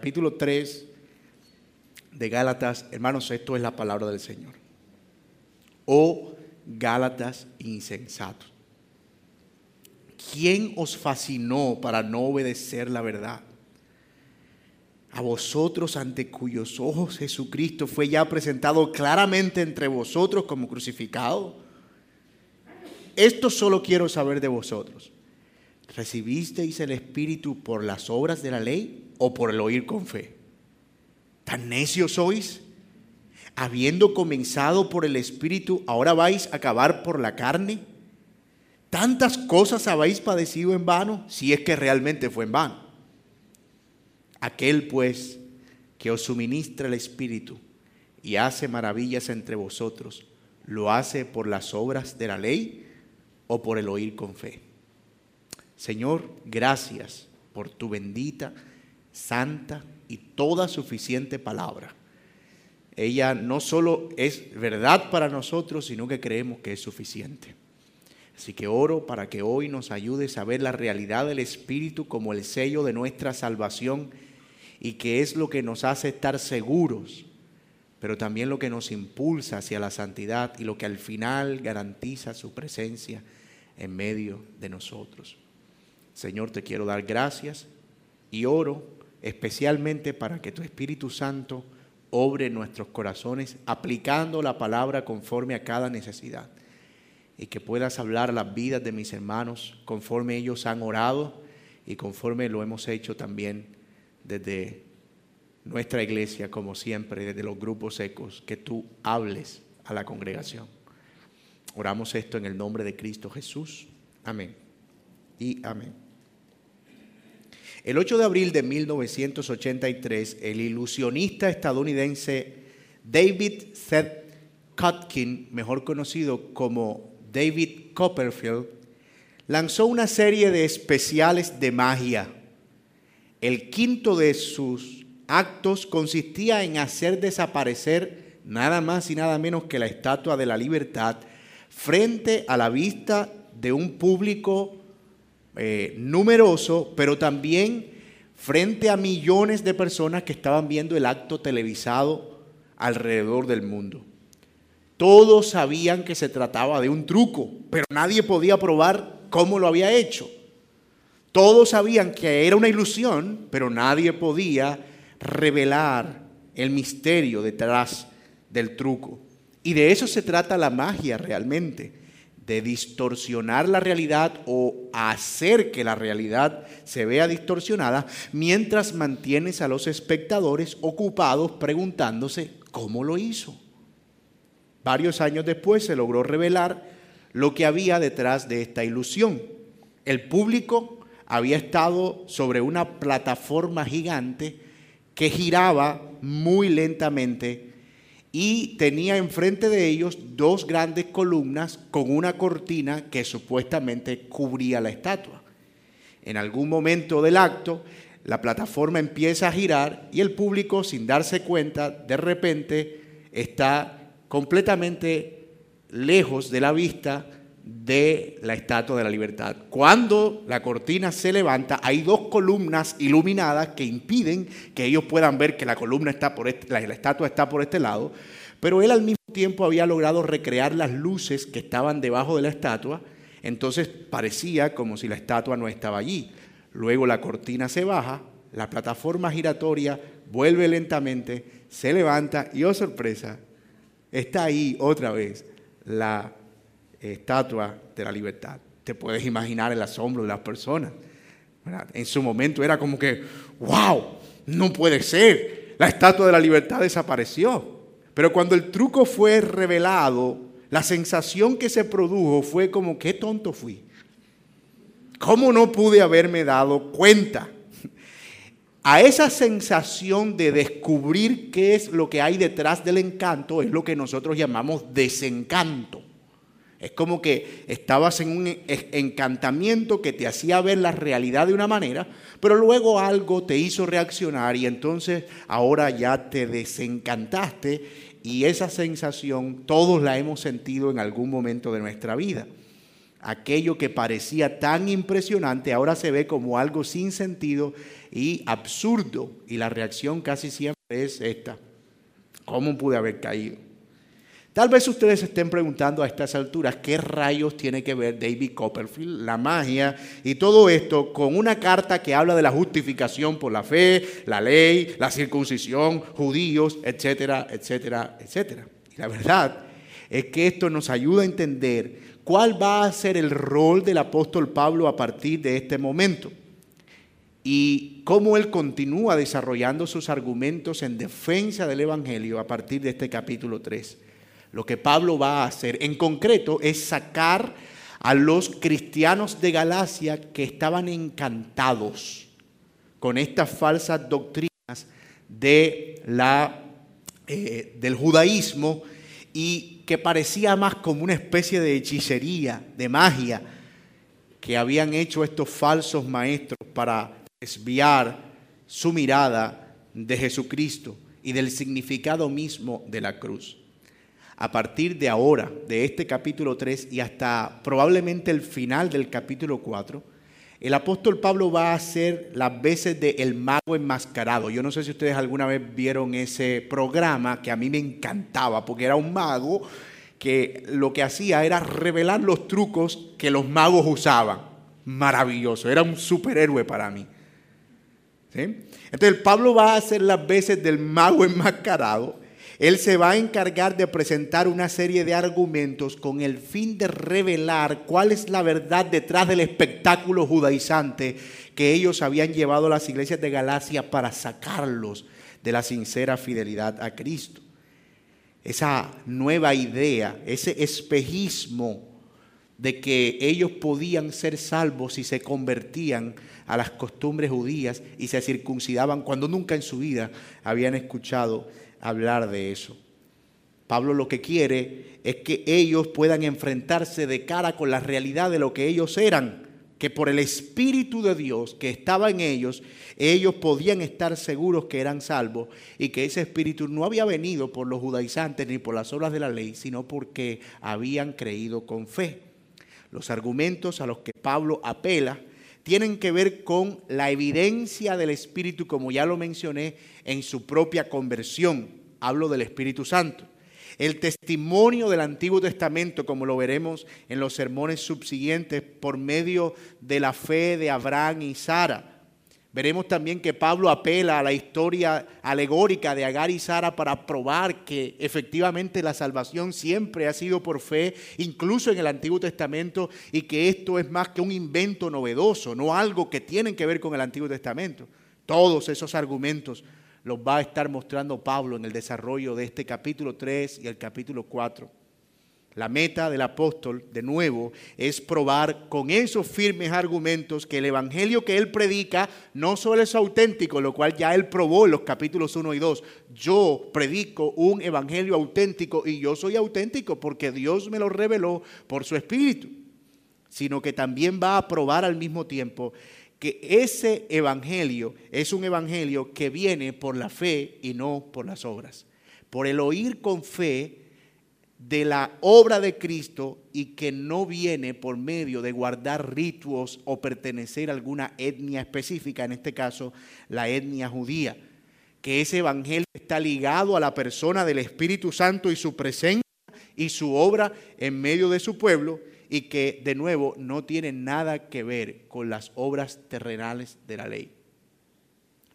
capítulo 3 de Gálatas, hermanos, esto es la palabra del Señor. Oh Gálatas insensatos. ¿Quién os fascinó para no obedecer la verdad? A vosotros ante cuyos ojos Jesucristo fue ya presentado claramente entre vosotros como crucificado. Esto solo quiero saber de vosotros. ¿Recibisteis el Espíritu por las obras de la ley o por el oír con fe? ¿Tan necios sois? Habiendo comenzado por el Espíritu, ¿ahora vais a acabar por la carne? ¿Tantas cosas habéis padecido en vano? Si es que realmente fue en vano. Aquel pues que os suministra el Espíritu y hace maravillas entre vosotros, ¿lo hace por las obras de la ley o por el oír con fe? Señor, gracias por tu bendita, santa y toda suficiente palabra. Ella no solo es verdad para nosotros, sino que creemos que es suficiente. Así que oro para que hoy nos ayudes a ver la realidad del Espíritu como el sello de nuestra salvación y que es lo que nos hace estar seguros, pero también lo que nos impulsa hacia la santidad y lo que al final garantiza su presencia en medio de nosotros. Señor, te quiero dar gracias y oro especialmente para que tu Espíritu Santo obre en nuestros corazones aplicando la palabra conforme a cada necesidad y que puedas hablar las vidas de mis hermanos conforme ellos han orado y conforme lo hemos hecho también desde nuestra iglesia, como siempre, desde los grupos ecos, que tú hables a la congregación. Oramos esto en el nombre de Cristo Jesús. Amén. Y amén. El 8 de abril de 1983, el ilusionista estadounidense David Seth Kotkin, mejor conocido como David Copperfield, lanzó una serie de especiales de magia. El quinto de sus actos consistía en hacer desaparecer nada más y nada menos que la estatua de la libertad frente a la vista de un público eh, numeroso, pero también frente a millones de personas que estaban viendo el acto televisado alrededor del mundo. Todos sabían que se trataba de un truco, pero nadie podía probar cómo lo había hecho. Todos sabían que era una ilusión, pero nadie podía revelar el misterio detrás del truco. Y de eso se trata la magia realmente, de distorsionar la realidad o hacer que la realidad se vea distorsionada mientras mantienes a los espectadores ocupados preguntándose cómo lo hizo. Varios años después se logró revelar lo que había detrás de esta ilusión. El público había estado sobre una plataforma gigante que giraba muy lentamente y tenía enfrente de ellos dos grandes columnas con una cortina que supuestamente cubría la estatua. En algún momento del acto, la plataforma empieza a girar y el público, sin darse cuenta, de repente está completamente lejos de la vista de la Estatua de la Libertad. Cuando la cortina se levanta, hay dos columnas iluminadas que impiden que ellos puedan ver que la columna está por este, la, estatua está por este lado, pero él al mismo tiempo había logrado recrear las luces que estaban debajo de la estatua, entonces parecía como si la estatua no estaba allí. Luego la cortina se baja, la plataforma giratoria vuelve lentamente, se levanta y oh sorpresa, está ahí otra vez la estatua de la libertad. Te puedes imaginar el asombro de las personas. En su momento era como que, wow, no puede ser, la estatua de la libertad desapareció. Pero cuando el truco fue revelado, la sensación que se produjo fue como, qué tonto fui. ¿Cómo no pude haberme dado cuenta? A esa sensación de descubrir qué es lo que hay detrás del encanto es lo que nosotros llamamos desencanto. Es como que estabas en un encantamiento que te hacía ver la realidad de una manera, pero luego algo te hizo reaccionar y entonces ahora ya te desencantaste y esa sensación todos la hemos sentido en algún momento de nuestra vida. Aquello que parecía tan impresionante ahora se ve como algo sin sentido y absurdo. Y la reacción casi siempre es esta. ¿Cómo pude haber caído? Tal vez ustedes estén preguntando a estas alturas qué rayos tiene que ver David Copperfield, la magia y todo esto con una carta que habla de la justificación por la fe, la ley, la circuncisión, judíos, etcétera, etcétera, etcétera. Y la verdad es que esto nos ayuda a entender cuál va a ser el rol del apóstol Pablo a partir de este momento y cómo él continúa desarrollando sus argumentos en defensa del Evangelio a partir de este capítulo 3. Lo que Pablo va a hacer en concreto es sacar a los cristianos de Galacia que estaban encantados con estas falsas doctrinas de la, eh, del judaísmo y que parecía más como una especie de hechicería, de magia, que habían hecho estos falsos maestros para desviar su mirada de Jesucristo y del significado mismo de la cruz a partir de ahora, de este capítulo 3 y hasta probablemente el final del capítulo 4, el apóstol Pablo va a hacer las veces de el mago enmascarado. Yo no sé si ustedes alguna vez vieron ese programa que a mí me encantaba, porque era un mago que lo que hacía era revelar los trucos que los magos usaban. Maravilloso, era un superhéroe para mí. Entonces Pablo va a hacer las veces del mago enmascarado él se va a encargar de presentar una serie de argumentos con el fin de revelar cuál es la verdad detrás del espectáculo judaizante que ellos habían llevado a las iglesias de Galacia para sacarlos de la sincera fidelidad a Cristo. Esa nueva idea, ese espejismo de que ellos podían ser salvos si se convertían a las costumbres judías y se circuncidaban cuando nunca en su vida habían escuchado hablar de eso. Pablo lo que quiere es que ellos puedan enfrentarse de cara con la realidad de lo que ellos eran, que por el Espíritu de Dios que estaba en ellos, ellos podían estar seguros que eran salvos y que ese Espíritu no había venido por los judaizantes ni por las obras de la ley, sino porque habían creído con fe. Los argumentos a los que Pablo apela tienen que ver con la evidencia del Espíritu, como ya lo mencioné, en su propia conversión. Hablo del Espíritu Santo. El testimonio del Antiguo Testamento, como lo veremos en los sermones subsiguientes, por medio de la fe de Abraham y Sara. Veremos también que Pablo apela a la historia alegórica de Agar y Sara para probar que efectivamente la salvación siempre ha sido por fe, incluso en el Antiguo Testamento, y que esto es más que un invento novedoso, no algo que tiene que ver con el Antiguo Testamento. Todos esos argumentos los va a estar mostrando Pablo en el desarrollo de este capítulo 3 y el capítulo 4. La meta del apóstol, de nuevo, es probar con esos firmes argumentos que el evangelio que él predica no solo es auténtico, lo cual ya él probó en los capítulos 1 y 2. Yo predico un evangelio auténtico y yo soy auténtico porque Dios me lo reveló por su espíritu, sino que también va a probar al mismo tiempo que ese evangelio es un evangelio que viene por la fe y no por las obras. Por el oír con fe de la obra de Cristo y que no viene por medio de guardar ritos o pertenecer a alguna etnia específica, en este caso la etnia judía. Que ese evangelio está ligado a la persona del Espíritu Santo y su presencia y su obra en medio de su pueblo y que de nuevo no tiene nada que ver con las obras terrenales de la ley.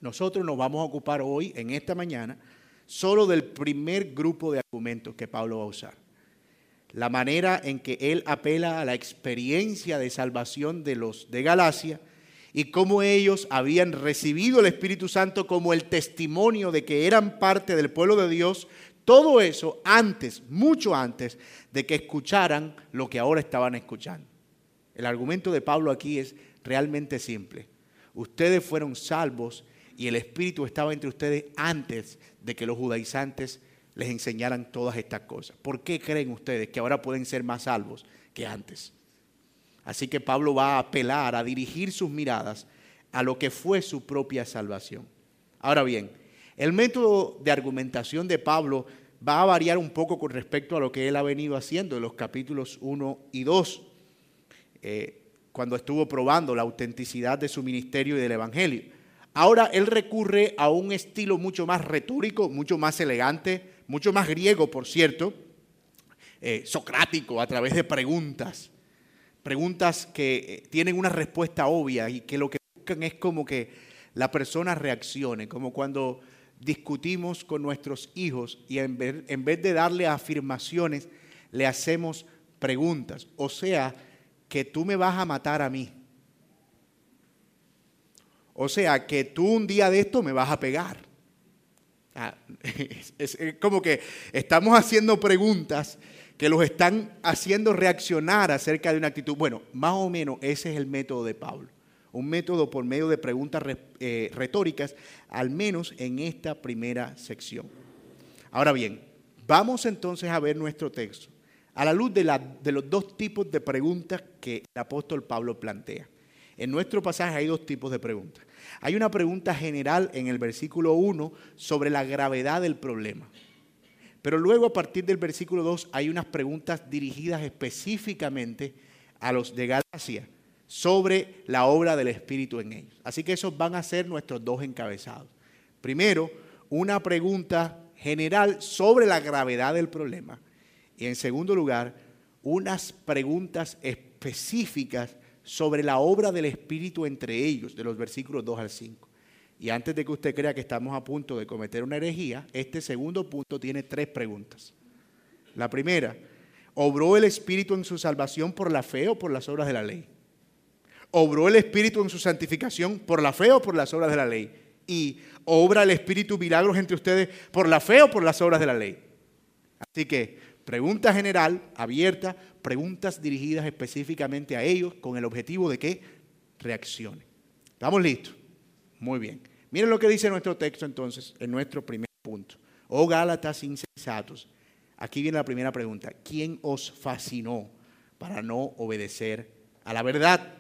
Nosotros nos vamos a ocupar hoy, en esta mañana, solo del primer grupo de argumentos que Pablo va a usar. La manera en que él apela a la experiencia de salvación de los de Galacia y cómo ellos habían recibido el Espíritu Santo como el testimonio de que eran parte del pueblo de Dios, todo eso antes, mucho antes de que escucharan lo que ahora estaban escuchando. El argumento de Pablo aquí es realmente simple. Ustedes fueron salvos y el Espíritu estaba entre ustedes antes de que los judaizantes les enseñaran todas estas cosas. ¿Por qué creen ustedes que ahora pueden ser más salvos que antes? Así que Pablo va a apelar, a dirigir sus miradas a lo que fue su propia salvación. Ahora bien, el método de argumentación de Pablo va a variar un poco con respecto a lo que él ha venido haciendo en los capítulos 1 y 2. eh, cuando estuvo probando la autenticidad de su ministerio y del Evangelio. Ahora él recurre a un estilo mucho más retórico, mucho más elegante, mucho más griego, por cierto, eh, socrático, a través de preguntas. Preguntas que eh, tienen una respuesta obvia y que lo que buscan es como que la persona reaccione, como cuando discutimos con nuestros hijos y en vez, en vez de darle afirmaciones, le hacemos preguntas. O sea, que tú me vas a matar a mí. O sea, que tú un día de esto me vas a pegar. Ah, es, como que estamos haciendo preguntas que los están haciendo reaccionar acerca de una actitud. Bueno, más o menos ese es el método de Pablo. Un método por medio de preguntas eh, retóricas, al menos en esta primera sección. Ahora bien, vamos entonces a ver nuestro texto a la luz de, de los dos tipos de preguntas que el apóstol Pablo plantea. En nuestro pasaje hay dos tipos de preguntas. Hay una pregunta general en el versículo 1 sobre la gravedad del problema. Pero luego a partir del versículo 2 hay unas preguntas dirigidas específicamente a los de Galacia sobre la obra del Espíritu en ellos. Así que esos van a ser nuestros dos encabezados. Primero, una pregunta general sobre la gravedad del problema y en segundo lugar, unas preguntas específicas sobre la obra del Espíritu entre ellos, de los versículos 2 al 5. Y antes de que usted crea que estamos a punto de cometer una herejía, este segundo punto tiene tres preguntas. La primera, ¿obró el Espíritu en su salvación por la fe o por las obras de la ley? ¿Obró el Espíritu en su santificación por la fe o por las obras de la ley? ¿Y obra el Espíritu milagros entre ustedes por la fe o por las obras de la ley? Así que Pregunta general, abierta, preguntas dirigidas específicamente a ellos con el objetivo de que reaccionen. ¿Estamos listos? Muy bien. Miren lo que dice nuestro texto entonces en nuestro primer punto. Oh Gálatas insensatos. Aquí viene la primera pregunta. ¿Quién os fascinó para no obedecer a la verdad?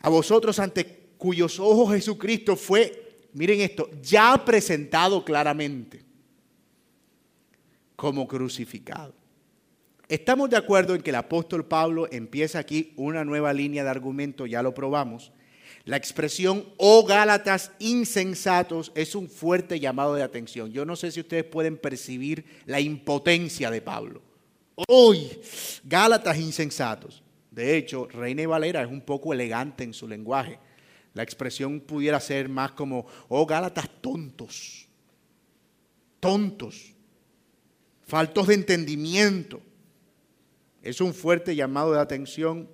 A vosotros ante cuyos ojos Jesucristo fue, miren esto, ya presentado claramente como crucificado. Estamos de acuerdo en que el apóstol Pablo empieza aquí una nueva línea de argumento, ya lo probamos. La expresión, oh Gálatas insensatos, es un fuerte llamado de atención. Yo no sé si ustedes pueden percibir la impotencia de Pablo. Hoy, Gálatas insensatos. De hecho, Reina Valera es un poco elegante en su lenguaje. La expresión pudiera ser más como, oh Gálatas tontos. Tontos faltos de entendimiento. Es un fuerte llamado de atención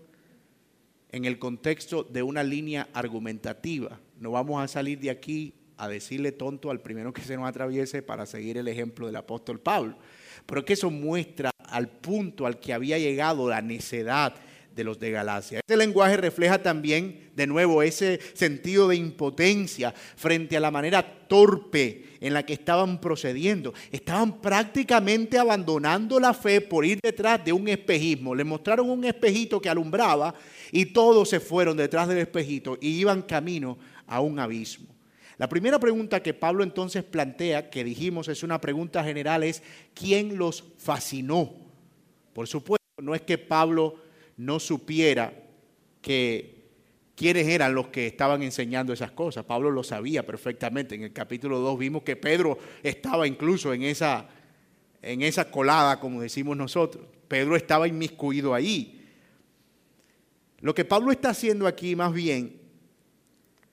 en el contexto de una línea argumentativa. No vamos a salir de aquí a decirle tonto al primero que se nos atraviese para seguir el ejemplo del apóstol Pablo. Pero que eso muestra al punto al que había llegado la necedad de los de Galacia. Este lenguaje refleja también, de nuevo, ese sentido de impotencia frente a la manera torpe en la que estaban procediendo. Estaban prácticamente abandonando la fe por ir detrás de un espejismo. Le mostraron un espejito que alumbraba y todos se fueron detrás del espejito y iban camino a un abismo. La primera pregunta que Pablo entonces plantea, que dijimos es una pregunta general, es ¿quién los fascinó? Por supuesto, no es que Pablo no supiera que quiénes eran los que estaban enseñando esas cosas. Pablo lo sabía perfectamente. En el capítulo 2 vimos que Pedro estaba incluso en esa, en esa colada, como decimos nosotros. Pedro estaba inmiscuido ahí. Lo que Pablo está haciendo aquí más bien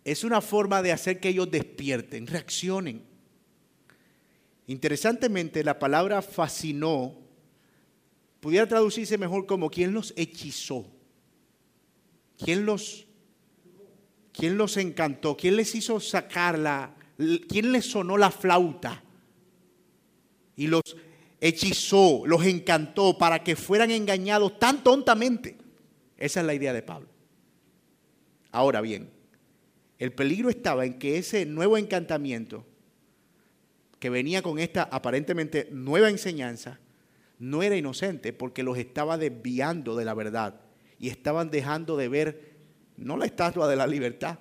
es una forma de hacer que ellos despierten, reaccionen. Interesantemente, la palabra fascinó pudiera traducirse mejor como ¿quién los hechizó? ¿Quién los, quién los encantó? ¿Quién les hizo sacar la, quién les sonó la flauta? Y los hechizó, los encantó para que fueran engañados tan tontamente. Esa es la idea de Pablo. Ahora bien, el peligro estaba en que ese nuevo encantamiento que venía con esta aparentemente nueva enseñanza no era inocente porque los estaba desviando de la verdad y estaban dejando de ver no la estatua de la libertad,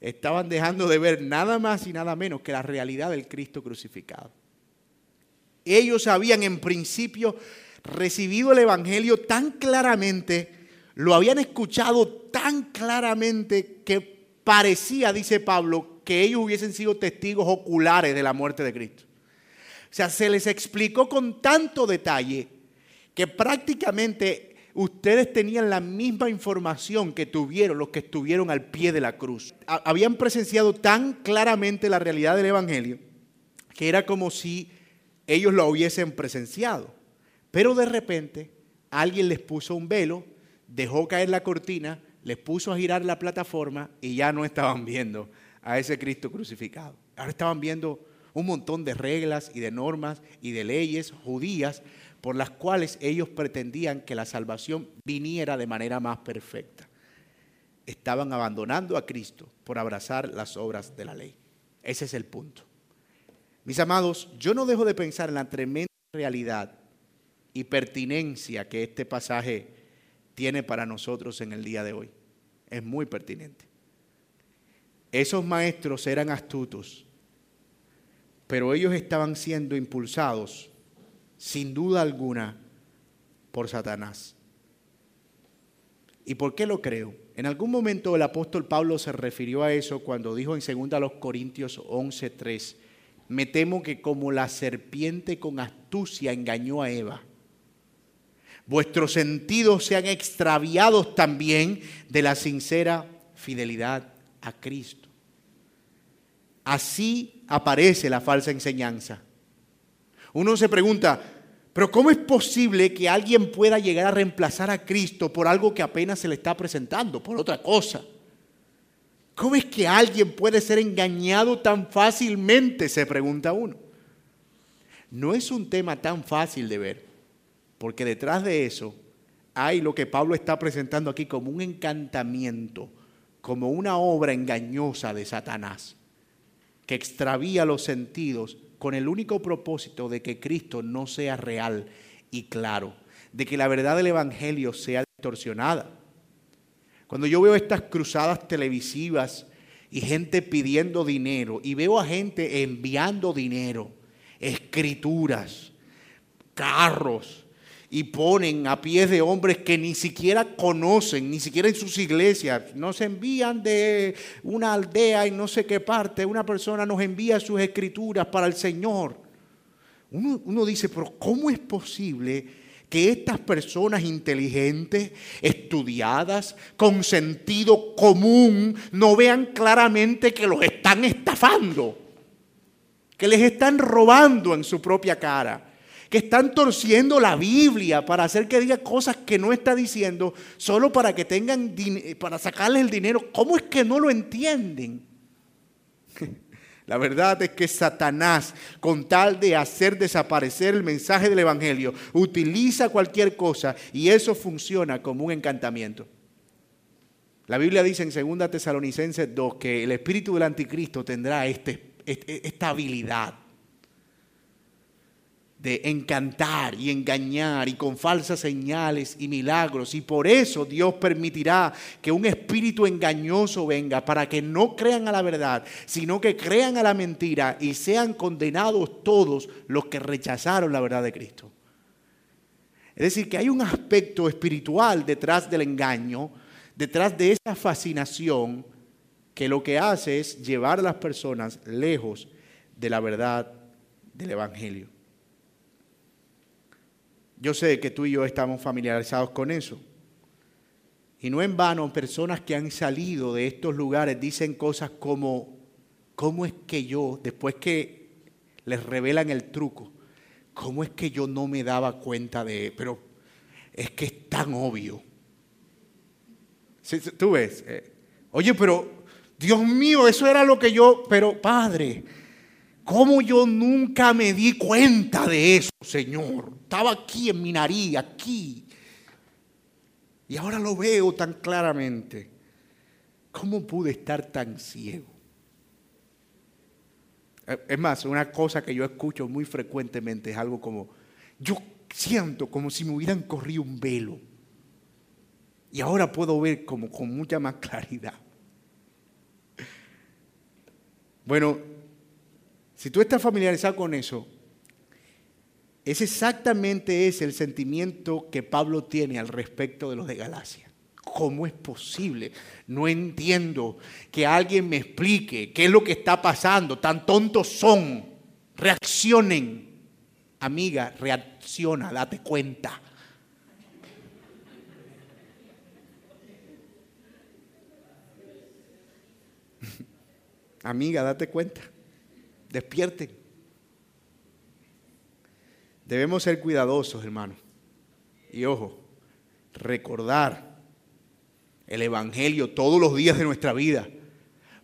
estaban dejando de ver nada más y nada menos que la realidad del Cristo crucificado. Ellos habían en principio recibido el Evangelio tan claramente lo habían escuchado tan claramente que parecía, dice Pablo, que ellos hubiesen sido testigos oculares de la muerte de Cristo. O sea, se les explicó con tanto detalle que prácticamente ustedes tenían la misma información que tuvieron los que estuvieron al pie de la cruz. Habían presenciado tan claramente la realidad del Evangelio que era como si ellos lo hubiesen presenciado. Pero de repente alguien les puso un velo, dejó caer la cortina, les puso a girar la plataforma y ya no estaban viendo a ese Cristo crucificado. Ahora estaban viendo un montón de reglas y de normas y de leyes judías por las cuales ellos pretendían que la salvación viniera de manera más perfecta. Estaban abandonando a Cristo por abrazar las obras de la ley. Ese es el punto. Mis amados, yo no dejo de pensar en la tremenda realidad y pertinencia que este pasaje tiene para nosotros en el día de hoy. Es muy pertinente. Esos maestros eran astutos, pero ellos estaban siendo impulsados, sin duda alguna, por Satanás. ¿Y por qué lo creo? En algún momento el apóstol Pablo se refirió a eso cuando dijo en 2 Corintios 11:3, me temo que como la serpiente con astucia engañó a Eva, vuestros sentidos sean extraviados también de la sincera fidelidad a Cristo. Así aparece la falsa enseñanza. Uno se pregunta, pero ¿cómo es posible que alguien pueda llegar a reemplazar a Cristo por algo que apenas se le está presentando, por otra cosa? ¿Cómo es que alguien puede ser engañado tan fácilmente? Se pregunta uno. No es un tema tan fácil de ver, porque detrás de eso hay lo que Pablo está presentando aquí como un encantamiento, como una obra engañosa de Satanás, que extravía los sentidos con el único propósito de que Cristo no sea real y claro, de que la verdad del Evangelio sea distorsionada. Cuando yo veo estas cruzadas televisivas y gente pidiendo dinero y veo a gente enviando dinero, escrituras, carros, y ponen a pies de hombres que ni siquiera conocen, ni siquiera en sus iglesias, nos envían de una aldea en no sé qué parte, una persona nos envía sus escrituras para el Señor. Uno, uno dice, pero ¿cómo es posible? que estas personas inteligentes, estudiadas, con sentido común, no vean claramente que los están estafando, que les están robando en su propia cara, que están torciendo la Biblia para hacer que diga cosas que no está diciendo, solo para que tengan, para sacarles el dinero. ¿Cómo es que no lo entienden? La verdad es que Satanás, con tal de hacer desaparecer el mensaje del Evangelio, utiliza cualquier cosa y eso funciona como un encantamiento. La Biblia dice en 2 Tesalonicenses 2 que el espíritu del anticristo tendrá este, este, esta habilidad de encantar y engañar y con falsas señales y milagros. Y por eso Dios permitirá que un espíritu engañoso venga para que no crean a la verdad, sino que crean a la mentira y sean condenados todos los que rechazaron la verdad de Cristo. Es decir, que hay un aspecto espiritual detrás del engaño, detrás de esa fascinación que lo que hace es llevar a las personas lejos de la verdad del Evangelio. Yo sé que tú y yo estamos familiarizados con eso. Y no en vano, personas que han salido de estos lugares dicen cosas como, ¿cómo es que yo, después que les revelan el truco, cómo es que yo no me daba cuenta de, pero es que es tan obvio. Tú ves, eh, oye, pero Dios mío, eso era lo que yo, pero Padre, ¿Cómo yo nunca me di cuenta de eso, Señor? Estaba aquí en mi nariz, aquí. Y ahora lo veo tan claramente. ¿Cómo pude estar tan ciego? Es más, una cosa que yo escucho muy frecuentemente es algo como, yo siento como si me hubieran corrido un velo. Y ahora puedo ver como con mucha más claridad. Bueno, si tú estás familiarizado con eso, ese exactamente es el sentimiento que Pablo tiene al respecto de los de Galacia. ¿Cómo es posible? No entiendo que alguien me explique qué es lo que está pasando. Tan tontos son. Reaccionen. Amiga, reacciona, date cuenta. Amiga, date cuenta. Despierten. Debemos ser cuidadosos, hermano. Y ojo, recordar el Evangelio todos los días de nuestra vida.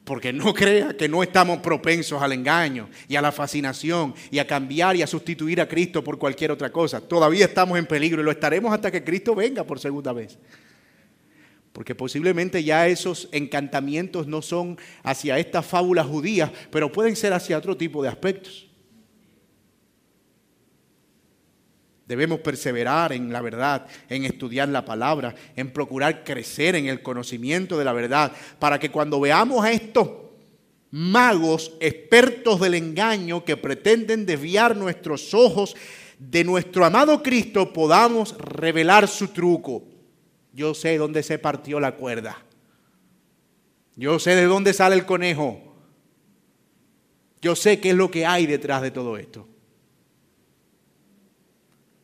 Porque no crea que no estamos propensos al engaño y a la fascinación y a cambiar y a sustituir a Cristo por cualquier otra cosa. Todavía estamos en peligro y lo estaremos hasta que Cristo venga por segunda vez. Porque posiblemente ya esos encantamientos no son hacia estas fábulas judías, pero pueden ser hacia otro tipo de aspectos. Debemos perseverar en la verdad, en estudiar la palabra, en procurar crecer en el conocimiento de la verdad, para que cuando veamos a estos magos expertos del engaño que pretenden desviar nuestros ojos de nuestro amado Cristo, podamos revelar su truco. Yo sé dónde se partió la cuerda. Yo sé de dónde sale el conejo. Yo sé qué es lo que hay detrás de todo esto.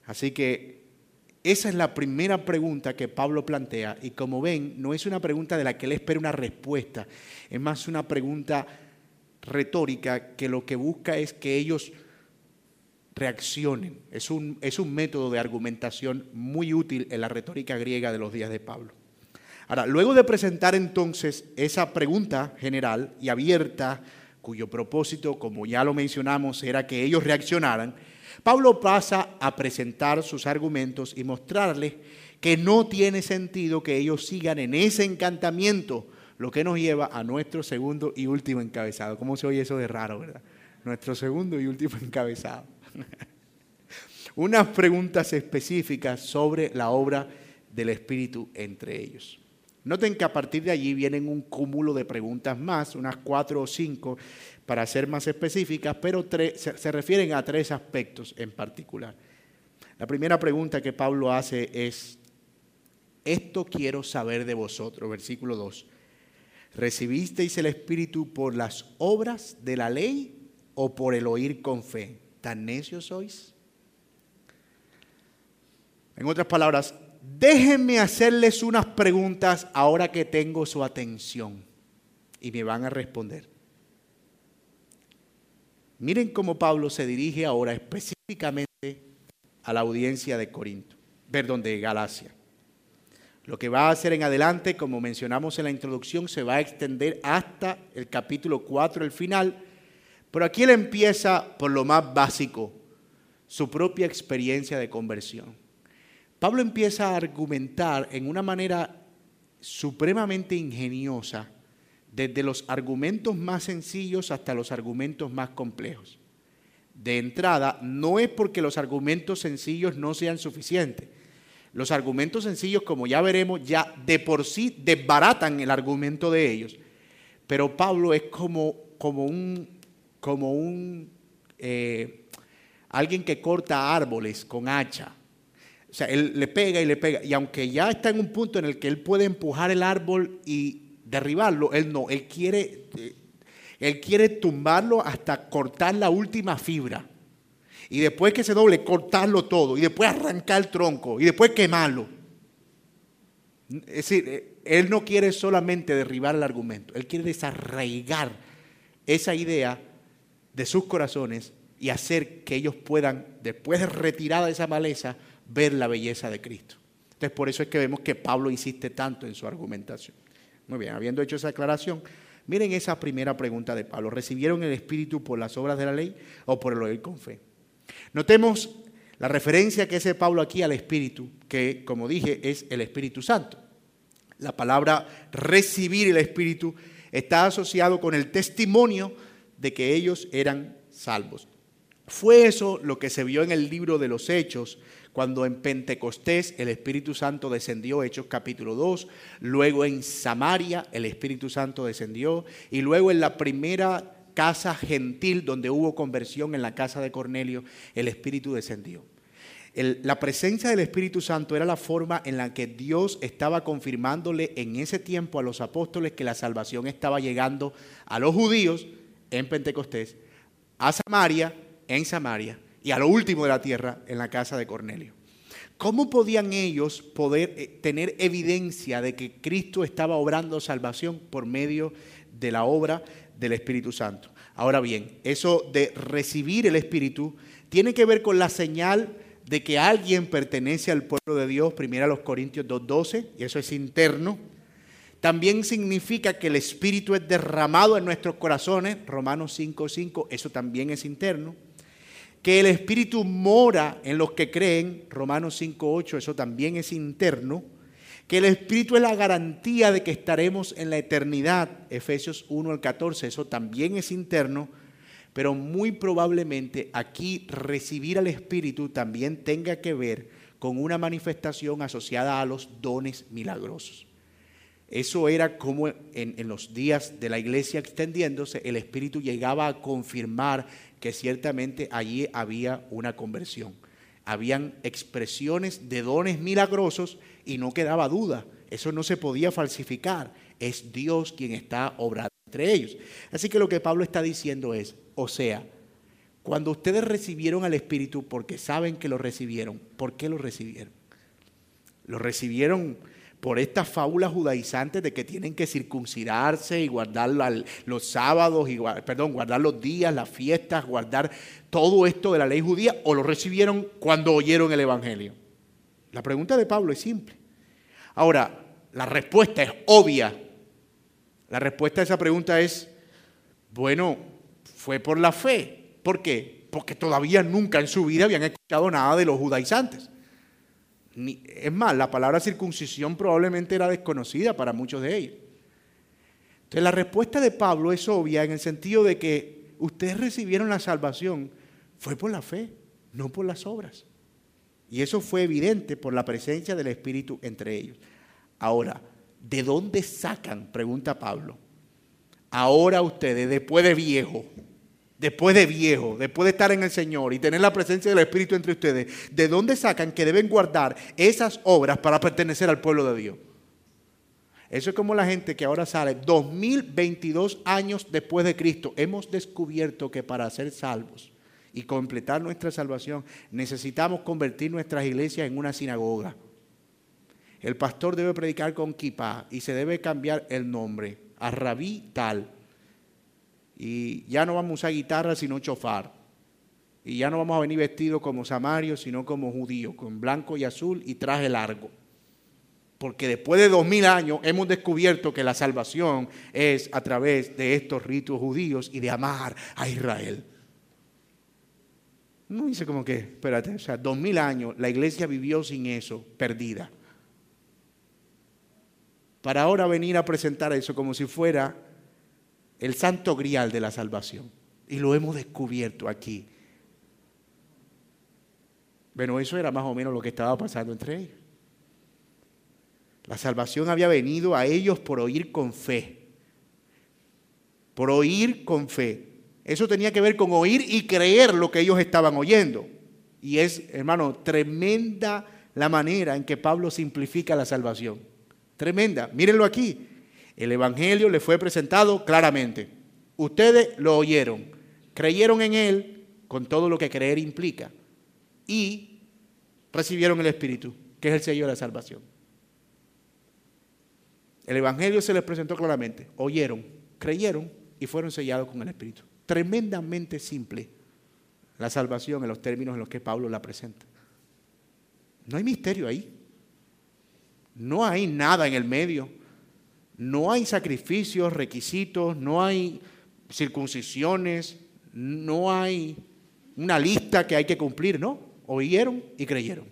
Así que esa es la primera pregunta que Pablo plantea y como ven, no es una pregunta de la que él espera una respuesta, es más una pregunta retórica que lo que busca es que ellos reaccionen. Es un, es un método de argumentación muy útil en la retórica griega de los días de Pablo. Ahora, luego de presentar entonces esa pregunta general y abierta, cuyo propósito, como ya lo mencionamos, era que ellos reaccionaran, Pablo pasa a presentar sus argumentos y mostrarles que no tiene sentido que ellos sigan en ese encantamiento, lo que nos lleva a nuestro segundo y último encabezado. ¿Cómo se oye eso de raro, verdad? Nuestro segundo y último encabezado. Unas preguntas específicas sobre la obra del Espíritu entre ellos. Noten que a partir de allí vienen un cúmulo de preguntas más, unas cuatro o cinco, para ser más específicas, pero se, refieren a tres aspectos en particular. La primera pregunta que Pablo hace es, esto quiero saber de vosotros, versículo 2. ¿Recibisteis el Espíritu por las obras de la ley o por el oír con fe? ¿Tan necios sois? En otras palabras, déjenme hacerles unas preguntas ahora que tengo su atención y me van a responder. Miren cómo Pablo se dirige ahora específicamente a la audiencia de Corinto, perdón, de Galacia. Lo que va a hacer en adelante, como mencionamos en la introducción, se va a extender hasta el capítulo 4, el final. Pero aquí él empieza por lo más básico, su propia experiencia de conversión. Pablo empieza a argumentar en una manera supremamente ingeniosa desde los argumentos más sencillos hasta los argumentos más complejos. De entrada, no es porque los argumentos sencillos no sean suficientes. Los argumentos sencillos, como ya veremos, ya de por sí desbaratan el argumento de ellos. Pero Pablo es como, como un, como un eh, alguien que corta árboles con hacha. O sea, él le pega y le pega. Y aunque ya está en un punto en el que él puede empujar el árbol y derribarlo, él no, él quiere, eh, él quiere tumbarlo hasta cortar la última fibra. Y después que se doble, cortarlo todo. Y después arrancar el tronco. Y después quemarlo. Es decir, eh, él no quiere solamente derribar el argumento. Él quiere desarraigar esa idea de sus corazones y hacer que ellos puedan, después de retirada esa maleza, ver la belleza de Cristo. Entonces, por eso es que vemos que Pablo insiste tanto en su argumentación. Muy bien, habiendo hecho esa aclaración, miren esa primera pregunta de Pablo. ¿Recibieron el Espíritu por las obras de la ley o por el oír con fe? Notemos la referencia que hace Pablo aquí al Espíritu, que como dije es el Espíritu Santo. La palabra recibir el Espíritu está asociado con el testimonio de que ellos eran salvos. Fue eso lo que se vio en el libro de los Hechos, cuando en Pentecostés el Espíritu Santo descendió, Hechos capítulo 2, luego en Samaria el Espíritu Santo descendió, y luego en la primera casa gentil donde hubo conversión en la casa de Cornelio, el Espíritu descendió. la presencia del Espíritu Santo era la forma en la que Dios estaba confirmándole en ese tiempo a los apóstoles que la salvación estaba llegando a los judíos en Pentecostés, a Samaria, en Samaria, y a lo último de la tierra, en la casa de Cornelio. ¿Cómo podían ellos poder eh, tener evidencia de que Cristo estaba obrando salvación por medio de la obra del Espíritu Santo? Ahora bien, eso de recibir el Espíritu tiene que ver con la señal de que alguien pertenece al pueblo de Dios, primero a los Corintios 2.12, y eso es interno. También significa que el Espíritu es derramado en nuestros corazones, Romanos 5.5, eso también es interno. Que el Espíritu mora en los que creen, Romanos 5.8, eso también es interno. Que el Espíritu es la garantía de que estaremos en la eternidad, Efesios 1 al 14, eso también es interno. Pero muy probablemente aquí recibir al Espíritu también tenga que ver con una manifestación asociada a los dones milagrosos. Eso era como en, los días de la iglesia extendiéndose, el Espíritu llegaba a confirmar que ciertamente allí había una conversión. Habían expresiones de dones milagrosos y no quedaba duda. Eso no se podía falsificar. Es Dios quien está obrando entre ellos. Así que lo que Pablo está diciendo es, o sea, cuando ustedes recibieron al Espíritu porque saben que lo recibieron, ¿por qué lo recibieron? Lo recibieron por estas fábulas judaizantes de que tienen que circuncidarse y guardar los sábados, y, perdón, guardar los días, las fiestas, guardar todo esto de la ley judía, o lo recibieron cuando oyeron el Evangelio. La pregunta de Pablo es simple. Ahora, la respuesta es obvia. La respuesta a esa pregunta es, bueno, fue por la fe. ¿Por qué? Porque todavía nunca en su vida habían escuchado nada de los judaizantes es más, la palabra circuncisión probablemente era desconocida para muchos de ellos. Entonces la respuesta de Pablo es obvia en el sentido de que ustedes recibieron la salvación fue por la fe, no por las obras. Y eso fue evidente por la presencia del Espíritu entre ellos. Ahora, ¿de dónde sacan? Pregunta Pablo. Ahora ustedes, después de viejo, después de viejo, después de estar en el Señor y tener la presencia del Espíritu entre ustedes, ¿de dónde sacan que deben guardar esas obras para pertenecer al pueblo de Dios? Eso es como la gente que ahora sale 2022 años después de Cristo. Hemos descubierto que para ser salvos y completar nuestra salvación necesitamos convertir nuestras iglesias en una sinagoga. El pastor debe predicar con kippah y se debe cambiar el nombre a rabí tal y ya no vamos a usar guitarra sino chofar. Y ya no vamos a venir vestidos como samarios, sino como judíos, con blanco y azul y traje largo. Porque después de dos mil años hemos descubierto que la salvación es a través de estos ritos judíos y de amar a Israel. No dice como que, espérate, o sea, dos mil años la iglesia vivió sin eso, perdida. Para ahora venir a presentar eso como si fuera el santo grial de la salvación. Y lo hemos descubierto aquí. Bueno, eso era más o menos lo que estaba pasando entre ellos. La salvación había venido a ellos por oír con fe. Por oír con fe. Eso tenía que ver con oír y creer lo que ellos estaban oyendo. Y es, hermano, tremenda la manera en que Pablo simplifica la salvación. Tremenda. Mírenlo aquí. El Evangelio le fue presentado claramente. Ustedes lo oyeron, creyeron en Él con todo lo que creer implica y recibieron el Espíritu, que es el sello de la salvación. El Evangelio se les presentó claramente, oyeron, creyeron y fueron sellados con el Espíritu. Tremendamente simple la salvación en los términos en los que Pablo la presenta. No hay misterio ahí. No hay nada en el medio. No hay sacrificios, requisitos, no hay circuncisiones, no hay una lista que hay que cumplir, ¿no? Oyeron y creyeron.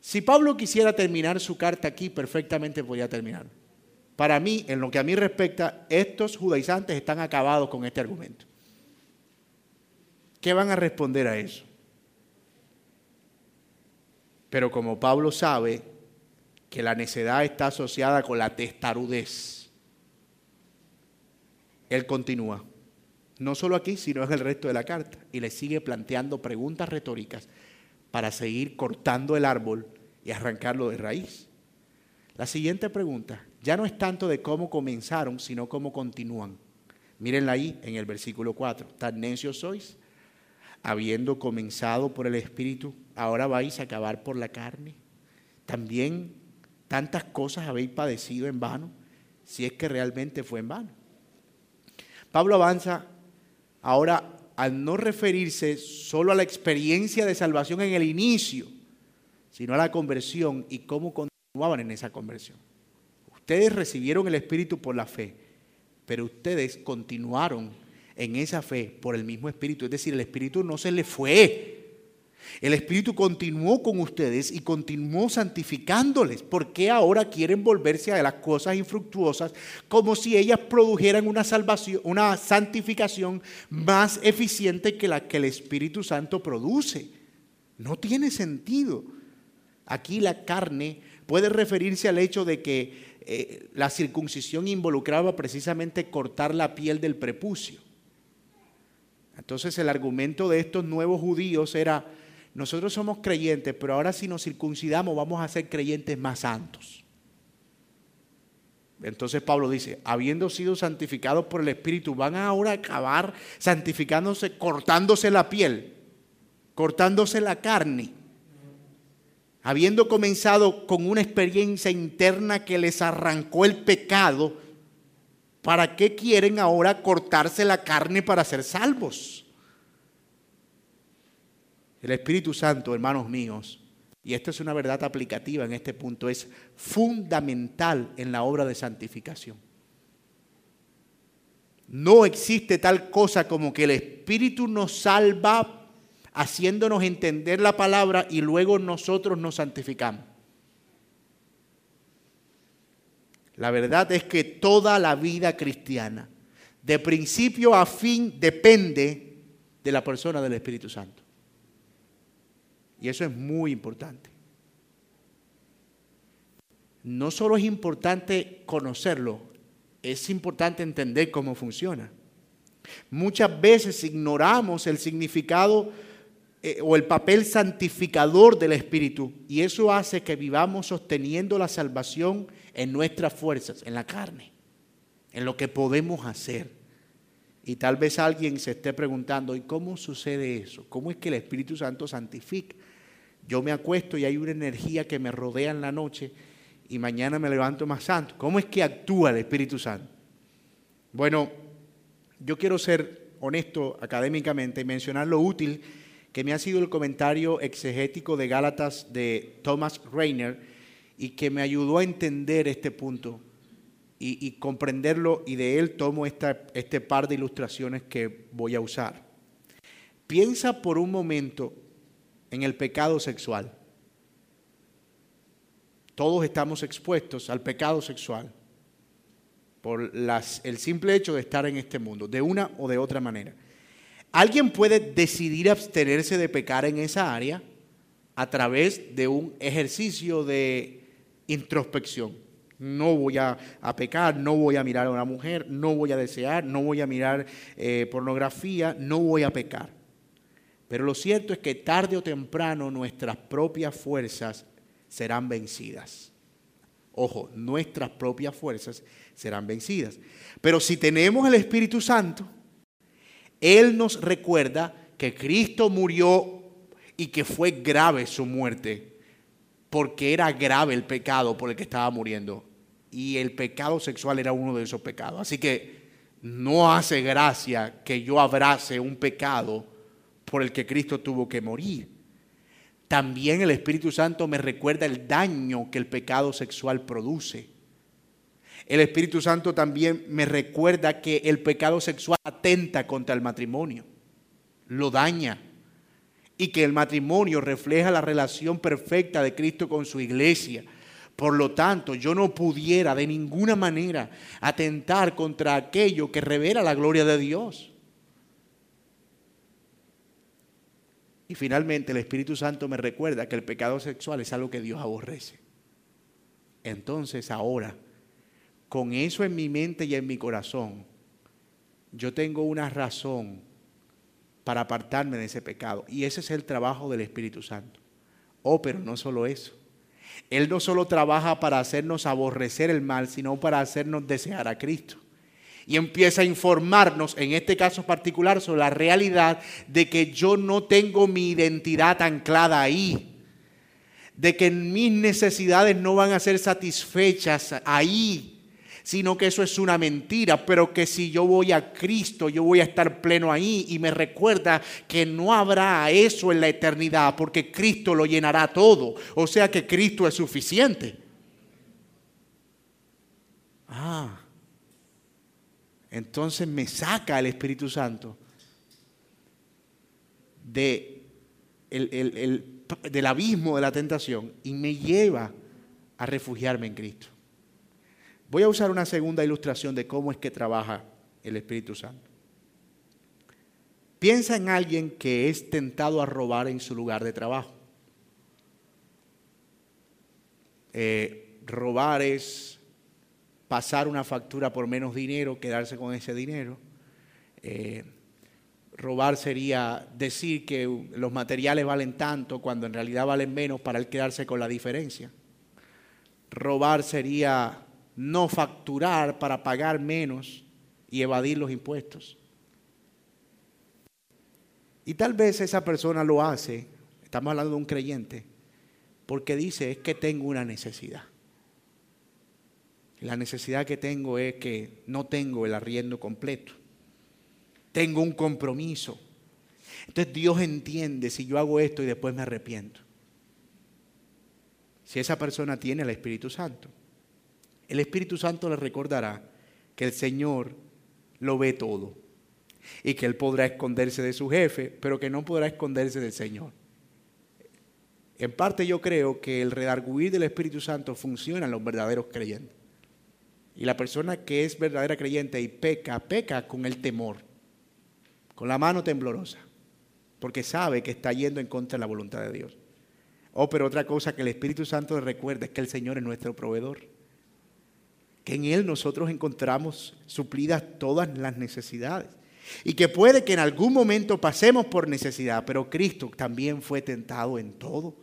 Si Pablo quisiera terminar su carta aquí, perfectamente podría terminar. Para mí, en lo que a mí respecta, estos judaizantes están acabados con este argumento. ¿Qué van a responder a eso? Pero como Pablo sabe que la necedad está asociada con la testarudez. Él continúa. No solo aquí, sino en el resto de la carta. Y le sigue planteando preguntas retóricas para seguir cortando el árbol y arrancarlo de raíz. La siguiente pregunta ya no es tanto de cómo comenzaron, sino cómo continúan. Mírenla ahí en el versículo 4. ¿Tan necios sois? Habiendo comenzado por el Espíritu, ahora vais a acabar por la carne. También tantas cosas habéis padecido en vano, si es que realmente fue en vano. Pablo avanza ahora al no referirse solo a la experiencia de salvación en el inicio, sino a la conversión y cómo continuaban en esa conversión. Ustedes recibieron el Espíritu por la fe, pero ustedes continuaron en esa fe por el mismo Espíritu. Es decir, el Espíritu no se le fue. El Espíritu continuó con ustedes y continuó santificándoles. ¿Por qué ahora quieren volverse a las cosas infructuosas como si ellas produjeran una salvación, una santificación más eficiente que la que el Espíritu Santo produce? No tiene sentido. Aquí la carne puede referirse al hecho de que eh, la circuncisión involucraba precisamente cortar la piel del prepucio. Entonces el argumento de estos nuevos judíos era, nosotros somos creyentes, pero ahora si nos circuncidamos vamos a ser creyentes más santos. Entonces Pablo dice, habiendo sido santificados por el Espíritu, van ahora a acabar santificándose, cortándose la piel, cortándose la carne habiendo comenzado con una experiencia interna que les arrancó el pecado, ¿para qué quieren ahora cortarse la carne para ser salvos? El Espíritu Santo, hermanos míos, y esto es una verdad aplicativa en este punto, es fundamental en la obra de santificación. No existe tal cosa como que el Espíritu nos salva haciéndonos entender la palabra y luego nosotros nos santificamos. La verdad es que toda la vida cristiana, de principio a fin, depende de la persona del Espíritu Santo. Y eso es muy importante. No solo es importante conocerlo, es importante entender cómo funciona. Muchas veces ignoramos el significado eh, o el papel santificador del Espíritu. Y eso hace que vivamos sosteniendo la salvación en nuestras fuerzas, en la carne, en lo que podemos hacer. Y tal vez alguien se esté preguntando, ¿y cómo sucede eso? ¿Cómo es que el Espíritu Santo santifica? Yo me acuesto y hay una energía que me rodea en la noche y mañana me levanto más santo. ¿Cómo es que actúa el Espíritu Santo? Bueno, yo quiero ser honesto académicamente y mencionar lo útil que me ha sido el comentario exegético de Gálatas de Thomas Reiner y que me ayudó a entender este punto y, comprenderlo y de él tomo esta, este par de ilustraciones que voy a usar. Piensa por un momento en el pecado sexual. Todos estamos expuestos al pecado sexual por las, el simple hecho de estar en este mundo, de una o de otra manera. Alguien puede decidir abstenerse de pecar en esa área a través de un ejercicio de introspección. No voy a, pecar, no voy a mirar a una mujer, no voy a desear, no voy a mirar eh, pornografía, no voy a pecar. Pero lo cierto es que tarde o temprano nuestras propias fuerzas serán vencidas. Ojo, nuestras propias fuerzas serán vencidas. Pero si tenemos el Espíritu Santo, él nos recuerda que Cristo murió y que fue grave su muerte, porque era grave el pecado por el que estaba muriendo. Y el pecado sexual era uno de esos pecados. Así que no hace gracia que yo abrace un pecado por el que Cristo tuvo que morir. También el Espíritu Santo me recuerda el daño que el pecado sexual produce. El Espíritu Santo también me recuerda que el pecado sexual atenta contra el matrimonio, lo daña y que el matrimonio refleja la relación perfecta de Cristo con su iglesia. Por lo tanto, yo no pudiera de ninguna manera atentar contra aquello que revela la gloria de Dios. Y finalmente el Espíritu Santo me recuerda que el pecado sexual es algo que Dios aborrece. Entonces ahora con eso en mi mente y en mi corazón, yo tengo una razón para apartarme de ese pecado. Y ese es el trabajo del Espíritu Santo. Oh, pero no solo eso. Él no solo trabaja para hacernos aborrecer el mal, sino para hacernos desear a Cristo. Y empieza a informarnos, en este caso particular, sobre la realidad de que yo no tengo mi identidad anclada ahí. De que mis necesidades no van a ser satisfechas ahí sino que eso es una mentira, pero que si yo voy a Cristo, yo voy a estar pleno ahí y me recuerda que no habrá eso en la eternidad, porque Cristo lo llenará todo, o sea que Cristo es suficiente. Ah, entonces me saca el Espíritu Santo de del abismo de la tentación y me lleva a refugiarme en Cristo. Voy a usar una segunda ilustración de cómo es que trabaja el Espíritu Santo. Piensa en alguien que es tentado a robar en su lugar de trabajo. Eh, robar es pasar una factura por menos dinero, quedarse con ese dinero. Eh, robar sería decir que los materiales valen tanto cuando en realidad valen menos para él quedarse con la diferencia. Robar sería no facturar para pagar menos y evadir los impuestos. Y tal vez esa persona lo hace, estamos hablando de un creyente, porque dice es que tengo una necesidad. La necesidad que tengo es que no tengo el arriendo completo. Tengo un compromiso. Entonces Dios entiende si yo hago esto y después me arrepiento. Si esa persona tiene el Espíritu Santo el Espíritu Santo le recordará que el Señor lo ve todo y que Él podrá esconderse de su jefe, pero que no podrá esconderse del Señor. En parte yo creo que el redarguir del Espíritu Santo funciona en los verdaderos creyentes. Y la persona que es verdadera creyente y peca, peca con el temor, con la mano temblorosa, porque sabe que está yendo en contra de la voluntad de Dios. Oh, pero otra cosa que el Espíritu Santo le recuerda es que el Señor es nuestro proveedor que en Él nosotros encontramos suplidas todas las necesidades. Y que puede que en algún momento pasemos por necesidad, pero Cristo también fue tentado en todo.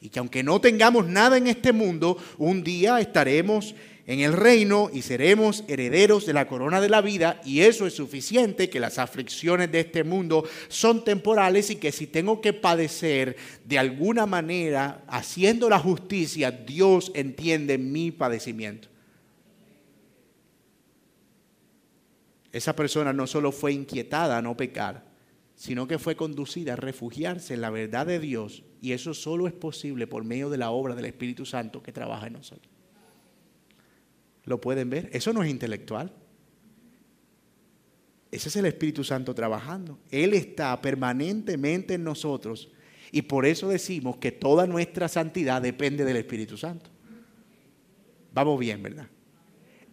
Y que aunque no tengamos nada en este mundo, un día estaremos en el reino y seremos herederos de la corona de la vida y eso es suficiente, que las aflicciones de este mundo son temporales y que si tengo que padecer de alguna manera haciendo la justicia, Dios entiende mi padecimiento. Esa persona no solo fue inquietada a no pecar, sino que fue conducida a refugiarse en la verdad de Dios y eso solo es posible por medio de la obra del Espíritu Santo que trabaja en nosotros. ¿Lo pueden ver? Eso no es intelectual. Ese es el Espíritu Santo trabajando. Él está permanentemente en nosotros y por eso decimos que toda nuestra santidad depende del Espíritu Santo. Vamos bien, ¿verdad?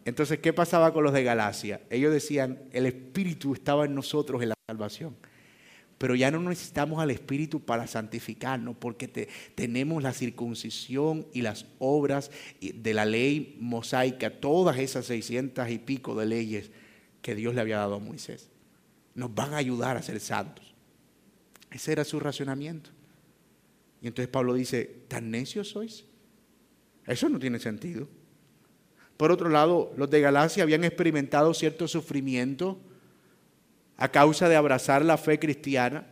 Entonces, ¿qué pasaba con los de Galacia? Ellos decían, el Espíritu estaba en nosotros en la salvación. Pero ya no necesitamos al Espíritu para santificarnos, porque tenemos la circuncisión y las obras de la ley mosaica, todas esas seiscientas y pico de leyes que Dios le había dado a Moisés. Nos van a ayudar a ser santos. Ese era su racionamiento. Y entonces Pablo dice, ¿tan necios sois? Eso no tiene sentido. Por otro lado, los de Galacia habían experimentado cierto sufrimiento a causa de abrazar la fe cristiana.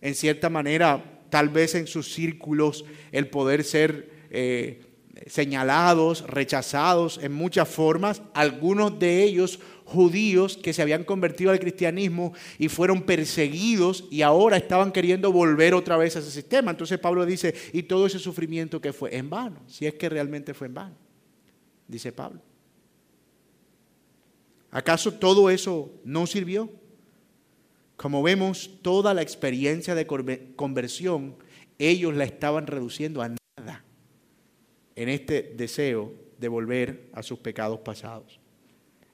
En cierta manera, tal vez en sus círculos, el poder ser eh, señalados, rechazados en muchas formas, algunos de ellos judíos que se habían convertido al cristianismo y fueron perseguidos y ahora estaban queriendo volver otra vez a ese sistema. Entonces Pablo dice, y todo ese sufrimiento que fue en vano, si es que realmente fue en vano dice Pablo. ¿Acaso todo eso no sirvió? Como vemos, toda la experiencia de conversión, ellos la estaban reduciendo a nada en este deseo de volver a sus pecados pasados.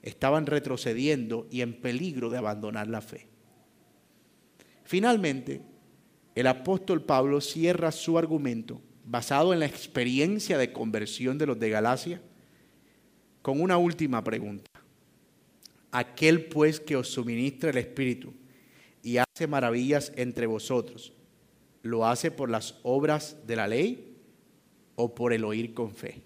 Estaban retrocediendo y en peligro de abandonar la fe. Finalmente, el apóstol Pablo cierra su argumento basado en la experiencia de conversión de los de Galacia con una última pregunta. Aquel pues que os suministra el Espíritu y hace maravillas entre vosotros, ¿lo hace por las obras de la ley o por el oír con fe?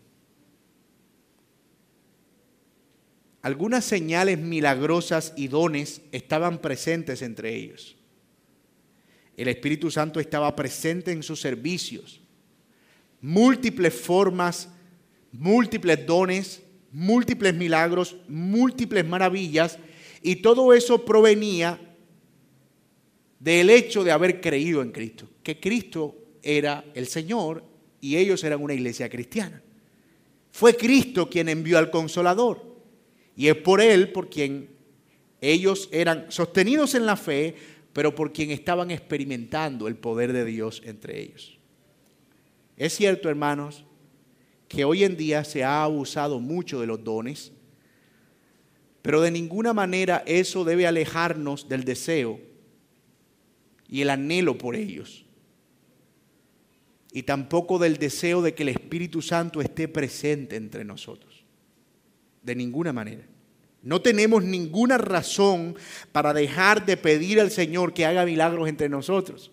Algunas señales milagrosas y dones estaban presentes entre ellos. El Espíritu Santo estaba presente en sus servicios. Múltiples formas, múltiples dones, múltiples milagros, múltiples maravillas, y todo eso provenía del hecho de haber creído en Cristo, que Cristo era el Señor y ellos eran una iglesia cristiana. Fue Cristo quien envió al consolador y es por Él por quien ellos eran sostenidos en la fe, pero por quien estaban experimentando el poder de Dios entre ellos. Es cierto, hermanos, que hoy en día se ha abusado mucho de los dones, pero de ninguna manera eso debe alejarnos del deseo y el anhelo por ellos. Y tampoco del deseo de que el Espíritu Santo esté presente entre nosotros. De ninguna manera. No tenemos ninguna razón para dejar de pedir al Señor que haga milagros entre nosotros.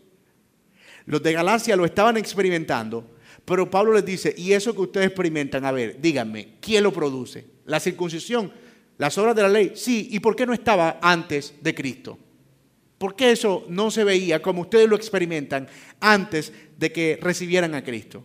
Los de Galacia lo estaban experimentando, pero Pablo les dice, y eso que ustedes experimentan, a ver, díganme, ¿quién lo produce? ¿La circuncisión? ¿Las obras de la ley? Sí, ¿y por qué no estaba antes de Cristo? ¿Por qué eso no se veía como ustedes lo experimentan antes de que recibieran a Cristo?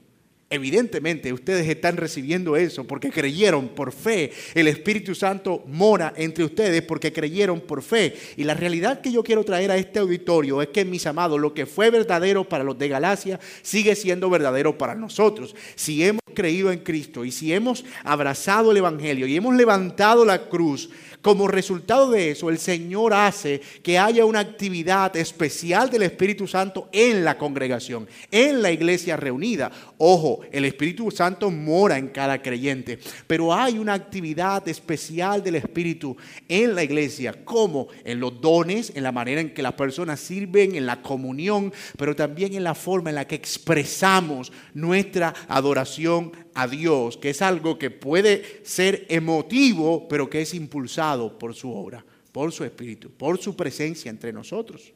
Evidentemente ustedes están recibiendo eso porque creyeron por fe. El Espíritu Santo mora entre ustedes porque creyeron por fe. Y la realidad que yo quiero traer a este auditorio es que, mis amados, lo que fue verdadero para los de Galacia sigue siendo verdadero para nosotros. Si hemos creído en Cristo y si hemos abrazado el Evangelio y hemos levantado la cruz, como resultado de eso, el Señor hace que haya una actividad especial del Espíritu Santo en la congregación, en la iglesia reunida. Ojo, el Espíritu Santo mora en cada creyente, pero hay una actividad especial del Espíritu en la iglesia, como en los dones, en la manera en que las personas sirven, en la comunión, pero también en la forma en la que expresamos nuestra adoración a Dios, que es algo que puede ser emotivo, pero que es impulsado por su obra, por su espíritu, por su presencia entre nosotros.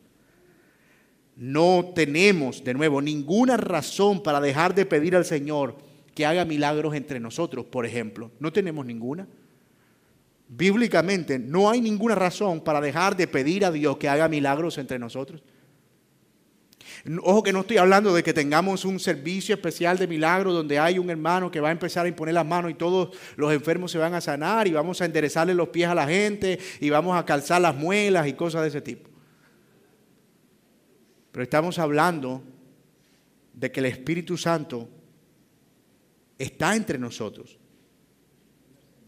No tenemos, de nuevo, ninguna razón para dejar de pedir al Señor que haga milagros entre nosotros, por ejemplo. No tenemos ninguna. Bíblicamente no hay ninguna razón para dejar de pedir a Dios que haga milagros entre nosotros. Ojo que no estoy hablando de que tengamos un servicio especial de milagro donde hay un hermano que va a empezar a imponer las manos y todos los enfermos se van a sanar y vamos a enderezarle los pies a la gente y vamos a calzar las muelas y cosas de ese tipo. Pero estamos hablando de que el Espíritu Santo está entre nosotros.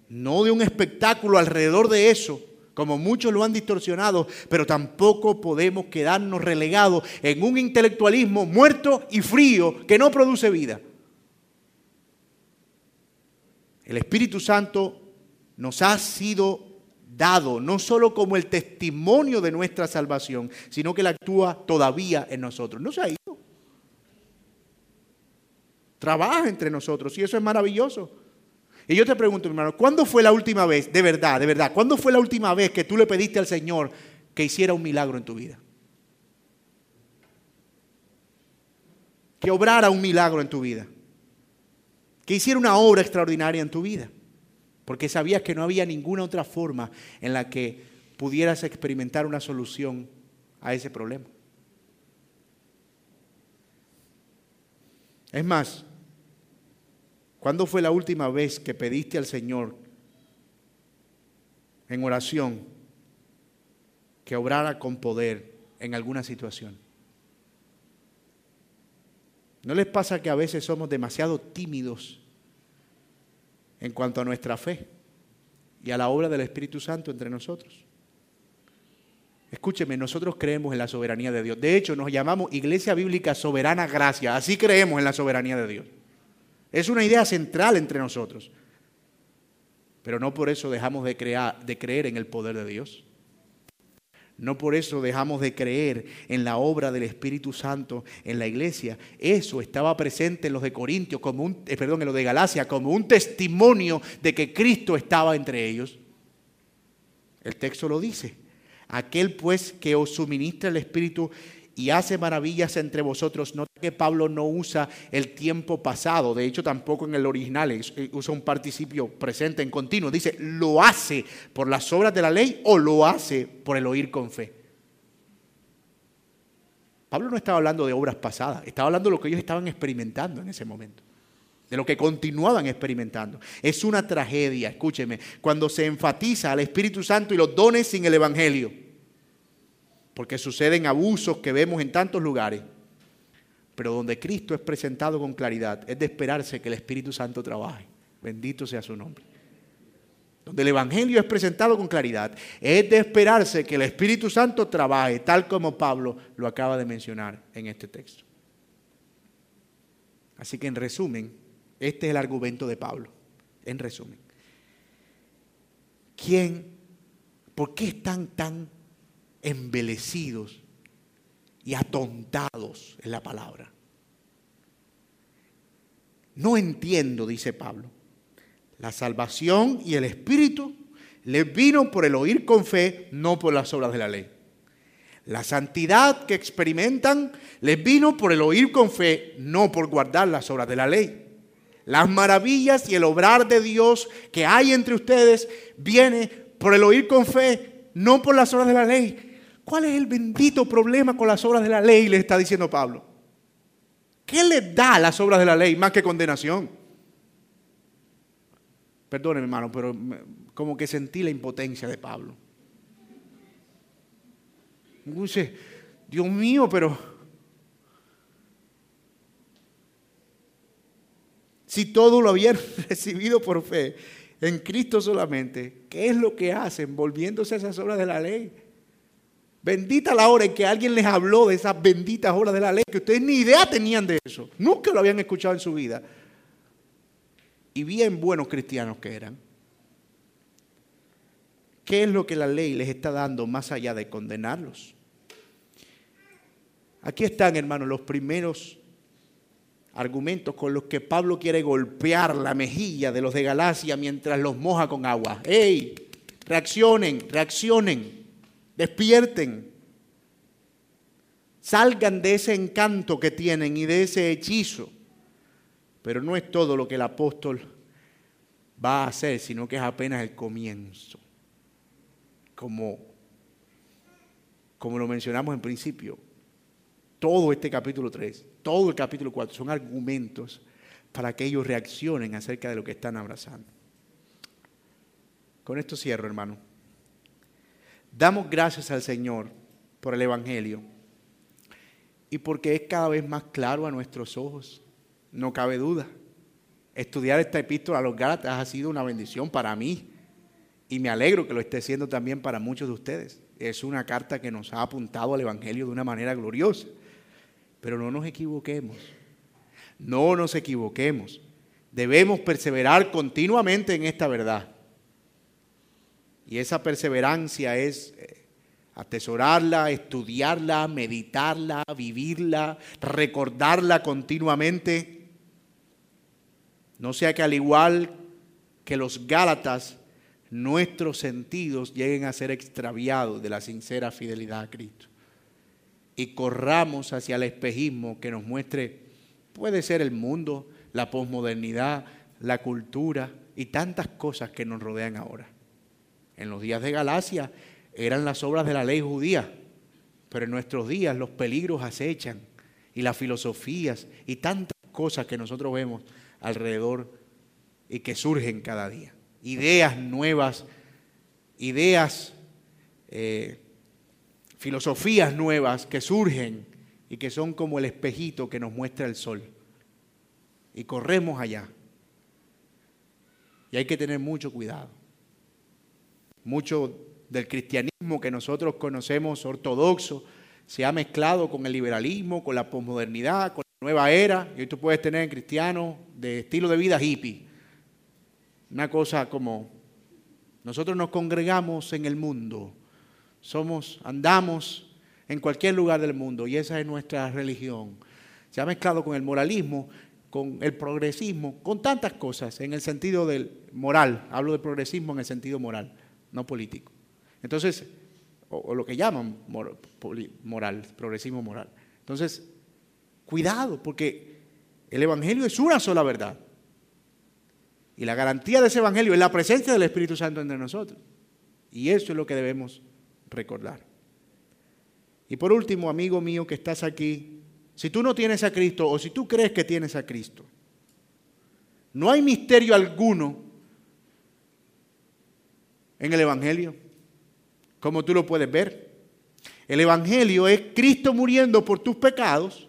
No de un espectáculo alrededor de eso, como muchos lo han distorsionado, pero tampoco podemos quedarnos relegados en un intelectualismo muerto y frío que no produce vida. El Espíritu Santo nos ha sido dado no solo como el testimonio de nuestra salvación, sino que Él actúa todavía en nosotros. No se ha ido. Trabaja entre nosotros y eso es maravilloso. Y yo te pregunto, hermano, ¿cuándo fue la última vez, de verdad, de verdad, cuándo fue la última vez que tú le pediste al Señor que hiciera un milagro en tu vida? Que obrara un milagro en tu vida. Que hiciera una obra extraordinaria en tu vida. Porque sabías que no había ninguna otra forma en la que pudieras experimentar una solución a ese problema. Es más, ¿Cuándo fue la última vez que pediste al Señor en oración que obrara con poder en alguna situación? ¿No les pasa que a veces somos demasiado tímidos en cuanto a nuestra fe y a la obra del Espíritu Santo entre nosotros? Escúcheme, nosotros creemos en la soberanía de Dios. De hecho, nos llamamos Iglesia Bíblica Soberana Gracia. Así creemos en la soberanía de Dios. Es una idea central entre nosotros. Pero no por eso dejamos de, creer en el poder de Dios. No por eso dejamos de creer en la obra del Espíritu Santo en la iglesia. Eso estaba presente en los de Corintios, eh, perdón, en los de Galacia, como un testimonio de que Cristo estaba entre ellos. El texto lo dice. Aquel pues que os suministra el Espíritu y hace maravillas entre vosotros. Nota que Pablo no usa el tiempo pasado, de hecho tampoco en el original eh, usa un participio presente en continuo. Dice, lo hace por las obras de la ley o lo hace por el oír con fe. Pablo no estaba hablando de obras pasadas, estaba hablando de lo que ellos estaban experimentando en ese momento, de lo que continuaban experimentando. Es una tragedia, escúcheme, cuando se enfatiza al Espíritu Santo y los dones sin el Evangelio, porque suceden abusos que vemos en tantos lugares, pero donde Cristo es presentado con claridad, es de esperarse que el Espíritu Santo trabaje. Bendito sea su nombre donde el Evangelio es presentado con claridad, es de esperarse que el Espíritu Santo trabaje, tal como Pablo lo acaba de mencionar en este texto. Así que en resumen, este es el argumento de Pablo. En resumen, ¿quién, por qué están tan embelecidos y atontados en la palabra? No entiendo, dice Pablo la salvación y el Espíritu les vino por el oír con fe, no por las obras de la ley. La santidad que experimentan les vino por el oír con fe, no por guardar las obras de la ley. Las maravillas y el obrar de Dios que hay entre ustedes viene por el oír con fe, no por las obras de la ley. ¿Cuál es el bendito problema con las obras de la ley? Le está diciendo Pablo. ¿Qué les da las obras de la ley más que condenación? Perdóneme, hermano, pero como que sentí la impotencia de Pablo. Dice, Dios mío, pero si todo lo habían recibido por fe en Cristo solamente, ¿qué es lo que hacen volviéndose a esas obras de la ley? Bendita la hora en que alguien les habló de esas benditas obras de la ley, que ustedes ni idea tenían de eso, nunca lo habían escuchado en su vida y bien buenos cristianos que eran. ¿Qué es lo que la ley les está dando más allá de condenarlos? Aquí están, hermanos, los primeros argumentos con los que Pablo quiere golpear la mejilla de los de Galacia mientras los moja con agua. ¡Ey! Reaccionen, reaccionen, despierten. Salgan de ese encanto que tienen y de ese hechizo pero no es todo lo que el apóstol va a hacer, sino que es apenas el comienzo. Como, como lo mencionamos en principio, todo este capítulo 3, todo el capítulo 4 son argumentos para que ellos reaccionen acerca de lo que están abrazando. Con esto cierro, hermano. Damos gracias al Señor por el Evangelio y porque es cada vez más claro a nuestros ojos no cabe duda. Estudiar esta epístola a los Gálatas ha sido una bendición para mí y me alegro que lo esté siendo también para muchos de ustedes. Es una carta que nos ha apuntado al Evangelio de una manera gloriosa. Pero no nos equivoquemos. No nos equivoquemos. Debemos perseverar continuamente en esta verdad. Y esa perseverancia es eh, atesorarla, estudiarla, meditarla, vivirla, recordarla continuamente no sea que al igual que los Gálatas, nuestros sentidos lleguen a ser extraviados de la sincera fidelidad a Cristo. Y corramos hacia el espejismo que nos muestre, puede ser el mundo, la posmodernidad, la cultura y tantas cosas que nos rodean ahora. En los días de Galacia eran las obras de la ley judía, pero en nuestros días los peligros acechan y las filosofías y tantas cosas que nosotros vemos alrededor y que surgen cada día. Ideas nuevas, ideas, eh, filosofías nuevas que surgen y que son como el espejito que nos muestra el sol. Y corremos allá. Y hay que tener mucho cuidado. Mucho del cristianismo que nosotros conocemos ortodoxo se ha mezclado con el liberalismo, con la posmodernidad, con nueva era, y tú puedes tener cristianos de estilo de vida hippie. Una cosa como, nosotros nos congregamos en el mundo, somos, andamos en cualquier lugar del mundo, y esa es nuestra religión. Se ha mezclado con el moralismo, con el progresismo, con tantas cosas, en el sentido del moral, hablo de progresismo en el sentido moral, no político. Entonces, o, lo que llaman moral, progresismo moral. Entonces, cuidado, porque el Evangelio es una sola verdad. Y la garantía de ese Evangelio es la presencia del Espíritu Santo entre nosotros. Y eso es lo que debemos recordar. Y por último, amigo mío que estás aquí, si tú no tienes a Cristo o si tú crees que tienes a Cristo, no hay misterio alguno en el Evangelio, como tú lo puedes ver. El Evangelio es Cristo muriendo por tus pecados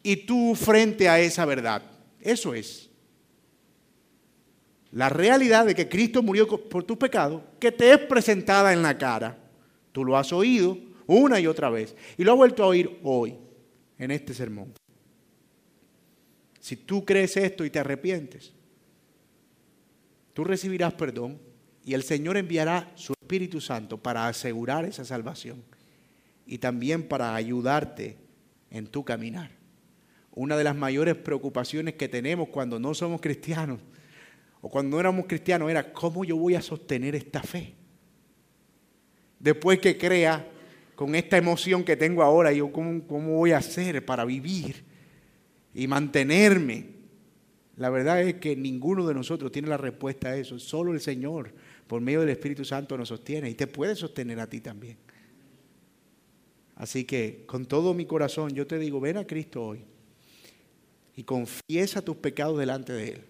y tú frente a esa verdad. Eso es. La realidad de que Cristo murió por tus pecados, que te es presentada en la cara. Tú lo has oído una y otra vez y lo has vuelto a oír hoy en este sermón. Si tú crees esto y te arrepientes, tú recibirás perdón y el Señor enviará su Espíritu Santo para asegurar esa salvación y también para ayudarte en tu caminar. Una de las mayores preocupaciones que tenemos cuando no somos cristianos o cuando no éramos cristianos era cómo yo voy a sostener esta fe. Después que crea con esta emoción que tengo ahora, yo cómo, cómo voy a hacer para vivir y mantenerme. La verdad es que ninguno de nosotros tiene la respuesta a eso, solo el Señor por medio del Espíritu Santo nos sostiene y te puede sostener a ti también. Así que con todo mi corazón yo te digo, ven a Cristo hoy y confiesa tus pecados delante de Él.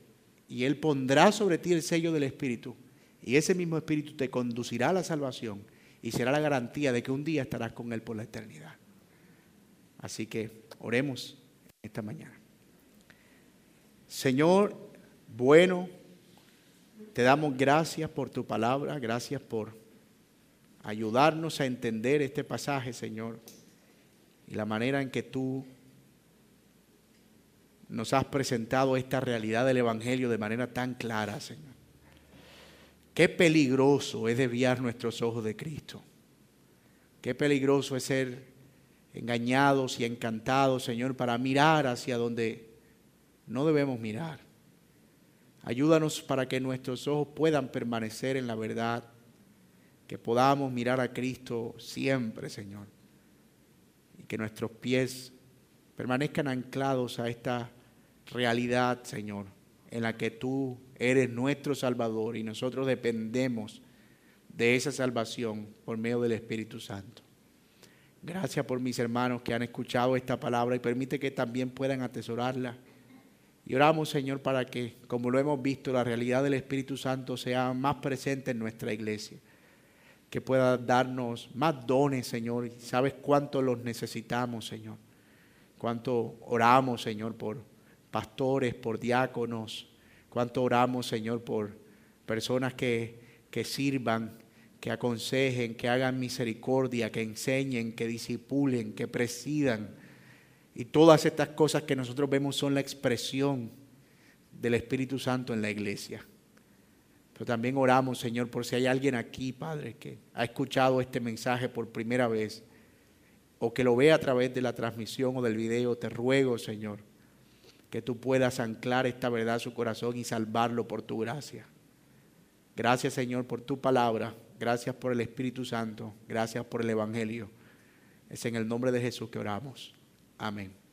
Y Él pondrá sobre ti el sello del Espíritu. Y ese mismo Espíritu te conducirá a la salvación y será la garantía de que un día estarás con Él por la eternidad. Así que oremos esta mañana. Señor, bueno, te damos gracias por tu palabra, gracias por ayudarnos a entender este pasaje, Señor, y la manera en que tú nos has presentado esta realidad del Evangelio de manera tan clara, Señor. Qué peligroso es desviar nuestros ojos de Cristo. Qué peligroso es ser engañados y encantados, Señor, para mirar hacia donde no debemos mirar. Ayúdanos para que nuestros ojos puedan permanecer en la verdad, que podamos mirar a Cristo siempre, Señor, y que nuestros pies permanezcan anclados a esta realidad, Señor, en la que tú eres nuestro Salvador y nosotros dependemos de esa salvación por medio del Espíritu Santo. Gracias por mis hermanos que han escuchado esta palabra y permite que también puedan atesorarla. Y oramos, Señor, para que, como lo hemos visto, la realidad del Espíritu Santo sea más presente en nuestra iglesia. Que pueda darnos más dones, Señor. Sabes cuánto los necesitamos, Señor. Cuánto oramos, Señor, por pastores, por diáconos, cuánto oramos, Señor, por personas que, que sirvan, que aconsejen, que hagan misericordia, que enseñen, que disipulen, que presidan. Y todas estas cosas que nosotros vemos son la expresión del Espíritu Santo en la iglesia. Pero también oramos, Señor, por si hay alguien aquí, Padre, que ha escuchado este mensaje por primera vez o que lo ve a través de la transmisión o del video. Te ruego, Señor, que tú puedas anclar esta verdad a su corazón y salvarlo por tu gracia. Gracias Señor por tu palabra, gracias por el Espíritu Santo, gracias por el Evangelio. Es en el nombre de Jesús que oramos. Amén.